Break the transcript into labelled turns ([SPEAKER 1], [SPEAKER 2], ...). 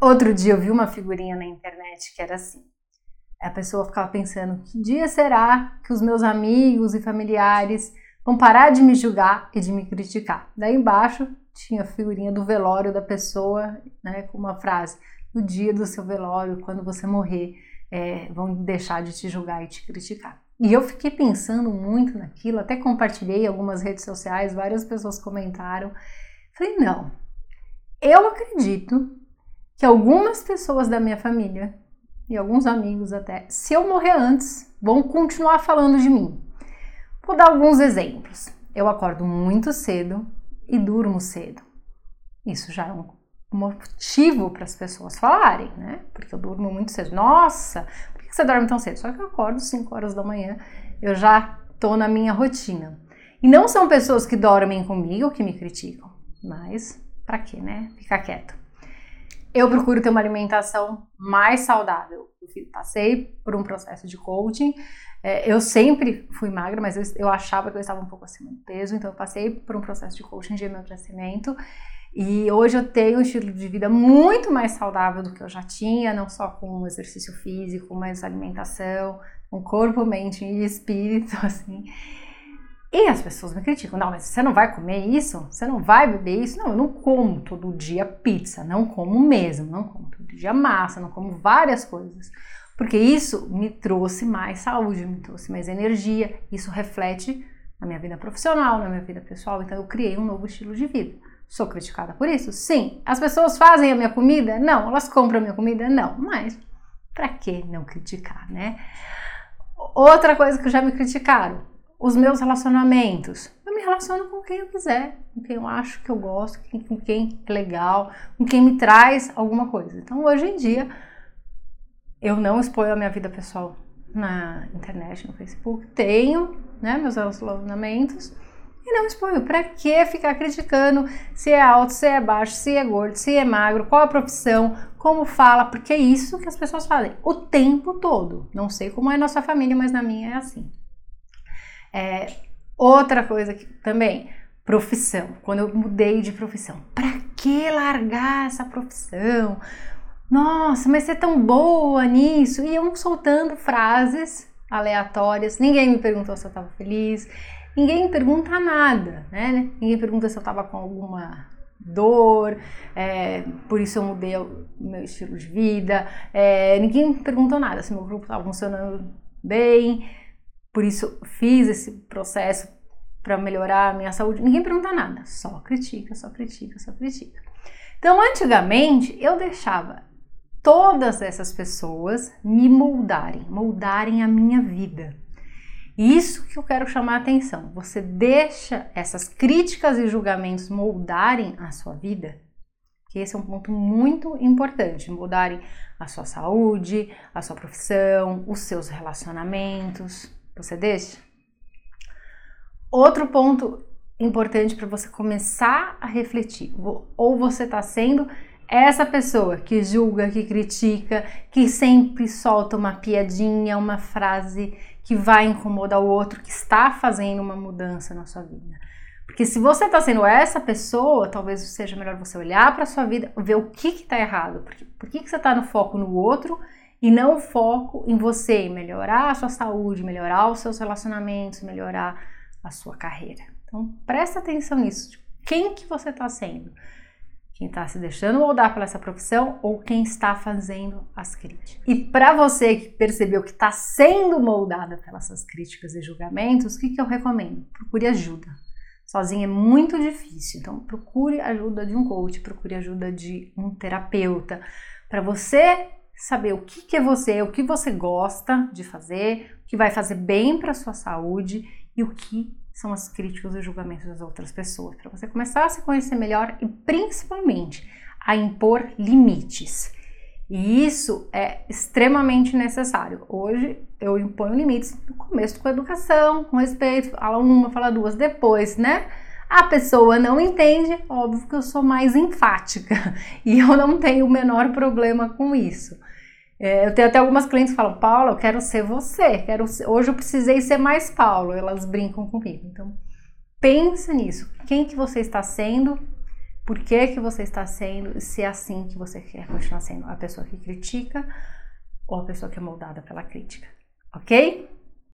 [SPEAKER 1] Outro dia eu vi uma figurinha na internet que era assim. A pessoa ficava pensando: que dia será que os meus amigos e familiares vão parar de me julgar e de me criticar? Daí embaixo tinha a figurinha do velório da pessoa, né, com uma frase: no dia do seu velório, quando você morrer, é, vão deixar de te julgar e te criticar. E eu fiquei pensando muito naquilo, até compartilhei algumas redes sociais, várias pessoas comentaram. Falei, não, eu acredito que algumas pessoas da minha família e alguns amigos até, se eu morrer antes, vão continuar falando de mim. Vou dar alguns exemplos. Eu acordo muito cedo e durmo cedo. Isso já é um motivo para as pessoas falarem, né? Porque eu durmo muito cedo. Nossa, por que você dorme tão cedo? Só que eu acordo 5 horas da manhã, eu já tô na minha rotina. E não são pessoas que dormem comigo que me criticam, mas para quê, né? Ficar quieto. Eu procuro ter uma alimentação mais saudável. Eu passei por um processo de coaching. É, eu sempre fui magra, mas eu, eu achava que eu estava um pouco acima do peso, então eu passei por um processo de coaching de emagrecimento. E hoje eu tenho um estilo de vida muito mais saudável do que eu já tinha, não só com exercício físico, mas alimentação, com corpo, mente e espírito, assim. E as pessoas me criticam, não, mas você não vai comer isso? Você não vai beber isso? Não, eu não como todo dia pizza, não como mesmo, não como todo dia massa, não como várias coisas. Porque isso me trouxe mais saúde, me trouxe mais energia, isso reflete na minha vida profissional, na minha vida pessoal, então eu criei um novo estilo de vida. Sou criticada por isso? Sim. As pessoas fazem a minha comida? Não. Elas compram a minha comida? Não. Mas para que não criticar, né? Outra coisa que já me criticaram, os meus relacionamentos. Eu me relaciono com quem eu quiser, com quem eu acho que eu gosto, com quem é legal, com quem me traz alguma coisa. Então, hoje em dia, eu não exponho a minha vida pessoal na internet, no Facebook. Tenho, né, meus relacionamentos e não exponho. Para que ficar criticando se é alto, se é baixo, se é gordo, se é magro, qual a profissão, como fala, porque é isso que as pessoas fazem o tempo todo. Não sei como é na sua família, mas na minha é assim. É, outra coisa que também, profissão. Quando eu mudei de profissão, para que largar essa profissão? Nossa, mas você é tão boa nisso. E eu soltando frases aleatórias. Ninguém me perguntou se eu estava feliz ninguém pergunta nada, né? Ninguém pergunta se eu estava com alguma dor, é, por isso eu mudei o meu estilo de vida. É, ninguém perguntou nada se meu grupo estava funcionando bem, por isso fiz esse processo para melhorar a minha saúde. Ninguém pergunta nada, só critica, só critica, só critica. Então, antigamente eu deixava todas essas pessoas me moldarem, moldarem a minha vida. Isso que eu quero chamar a atenção. Você deixa essas críticas e julgamentos moldarem a sua vida? Que esse é um ponto muito importante, moldarem a sua saúde, a sua profissão, os seus relacionamentos. Você deixa? Outro ponto importante para você começar a refletir, ou você está sendo essa pessoa que julga, que critica, que sempre solta uma piadinha, uma frase que vai incomodar o outro, que está fazendo uma mudança na sua vida. Porque se você está sendo essa pessoa, talvez seja melhor você olhar para a sua vida, ver o que está errado. Porque, por que, que você está no foco no outro e não foco em você, melhorar a sua saúde, melhorar os seus relacionamentos, melhorar a sua carreira. Então, presta atenção nisso. Quem que você está sendo? quem está se deixando moldar pela essa profissão ou quem está fazendo as críticas. E para você que percebeu que está sendo moldada pelas críticas e julgamentos, o que, que eu recomendo? Procure ajuda. Sozinho é muito difícil, então procure ajuda de um coach, procure ajuda de um terapeuta, para você saber o que, que é você, o que você gosta de fazer, o que vai fazer bem para sua saúde e o que são as críticas e julgamentos das outras pessoas, para você começar a se conhecer melhor e principalmente a impor limites. E isso é extremamente necessário. Hoje eu imponho limites no começo com educação, com respeito, fala uma, fala duas, depois, né? A pessoa não entende, óbvio que eu sou mais enfática e eu não tenho o menor problema com isso. É, eu tenho até algumas clientes que falam, Paula, eu quero ser você, quero ser... hoje eu precisei ser mais Paulo, elas brincam comigo. Então, pensa nisso, quem que você está sendo, por que, que você está sendo e se é assim que você quer continuar sendo a pessoa que critica ou a pessoa que é moldada pela crítica, ok?